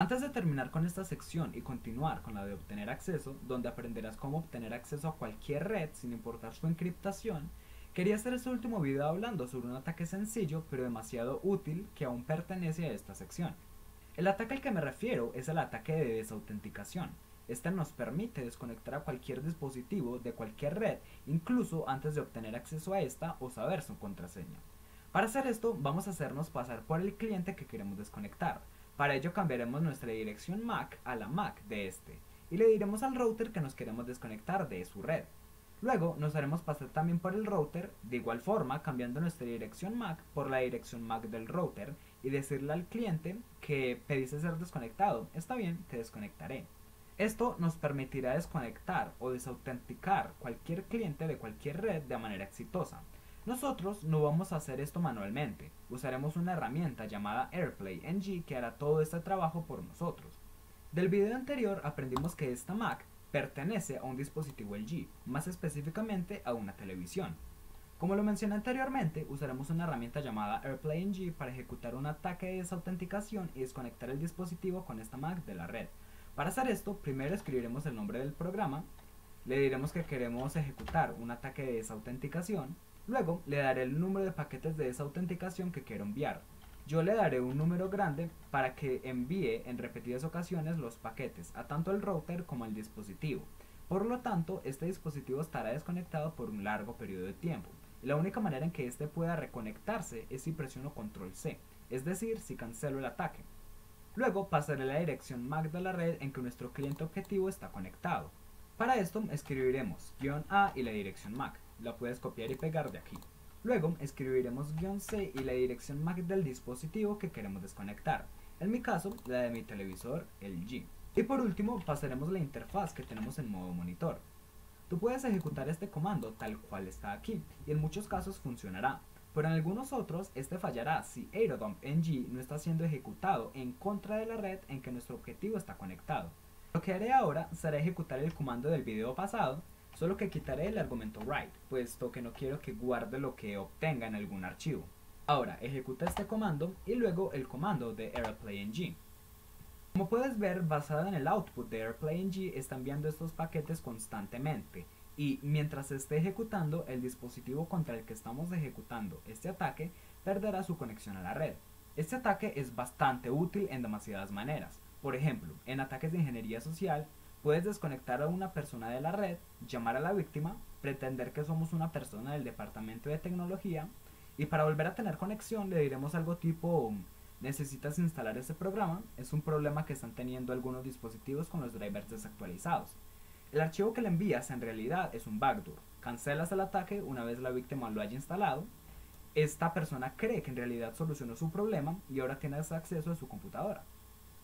Antes de terminar con esta sección y continuar con la de obtener acceso, donde aprenderás cómo obtener acceso a cualquier red sin importar su encriptación, quería hacer este último video hablando sobre un ataque sencillo pero demasiado útil que aún pertenece a esta sección. El ataque al que me refiero es el ataque de desautenticación. Este nos permite desconectar a cualquier dispositivo de cualquier red, incluso antes de obtener acceso a esta o saber su contraseña. Para hacer esto, vamos a hacernos pasar por el cliente que queremos desconectar, para ello cambiaremos nuestra dirección MAC a la MAC de este y le diremos al router que nos queremos desconectar de su red. Luego nos haremos pasar también por el router, de igual forma cambiando nuestra dirección MAC por la dirección MAC del router y decirle al cliente que pediste ser desconectado, está bien, te desconectaré. Esto nos permitirá desconectar o desautenticar cualquier cliente de cualquier red de manera exitosa. Nosotros no vamos a hacer esto manualmente, usaremos una herramienta llamada AirPlay NG que hará todo este trabajo por nosotros. Del video anterior aprendimos que esta Mac pertenece a un dispositivo LG, más específicamente a una televisión. Como lo mencioné anteriormente, usaremos una herramienta llamada AirPlay NG para ejecutar un ataque de desautenticación y desconectar el dispositivo con esta Mac de la red. Para hacer esto, primero escribiremos el nombre del programa, le diremos que queremos ejecutar un ataque de desautenticación, Luego le daré el número de paquetes de esa autenticación que quiero enviar. Yo le daré un número grande para que envíe en repetidas ocasiones los paquetes a tanto el router como al dispositivo. Por lo tanto, este dispositivo estará desconectado por un largo periodo de tiempo. la única manera en que éste pueda reconectarse es si presiono control C, es decir, si cancelo el ataque. Luego pasaré la dirección MAC de la red en que nuestro cliente objetivo está conectado. Para esto escribiremos guion A y la dirección MAC la puedes copiar y pegar de aquí. Luego escribiremos guion C y la dirección MAC del dispositivo que queremos desconectar. En mi caso, la de mi televisor, el G. Y por último, pasaremos la interfaz que tenemos en modo monitor. Tú puedes ejecutar este comando tal cual está aquí, y en muchos casos funcionará, pero en algunos otros este fallará si Aerodump NG no está siendo ejecutado en contra de la red en que nuestro objetivo está conectado. Lo que haré ahora será ejecutar el comando del video pasado solo que quitaré el argumento write, puesto que no quiero que guarde lo que obtenga en algún archivo. Ahora ejecuta este comando y luego el comando de AirPlayNG. Como puedes ver, basada en el output de AirPlayNG está enviando estos paquetes constantemente y mientras esté ejecutando, el dispositivo contra el que estamos ejecutando este ataque perderá su conexión a la red. Este ataque es bastante útil en demasiadas maneras. Por ejemplo, en ataques de ingeniería social, Puedes desconectar a una persona de la red, llamar a la víctima, pretender que somos una persona del departamento de tecnología y para volver a tener conexión le diremos algo tipo necesitas instalar ese programa, es un problema que están teniendo algunos dispositivos con los drivers desactualizados. El archivo que le envías en realidad es un backdoor. Cancelas el ataque una vez la víctima lo haya instalado. Esta persona cree que en realidad solucionó su problema y ahora tienes acceso a su computadora.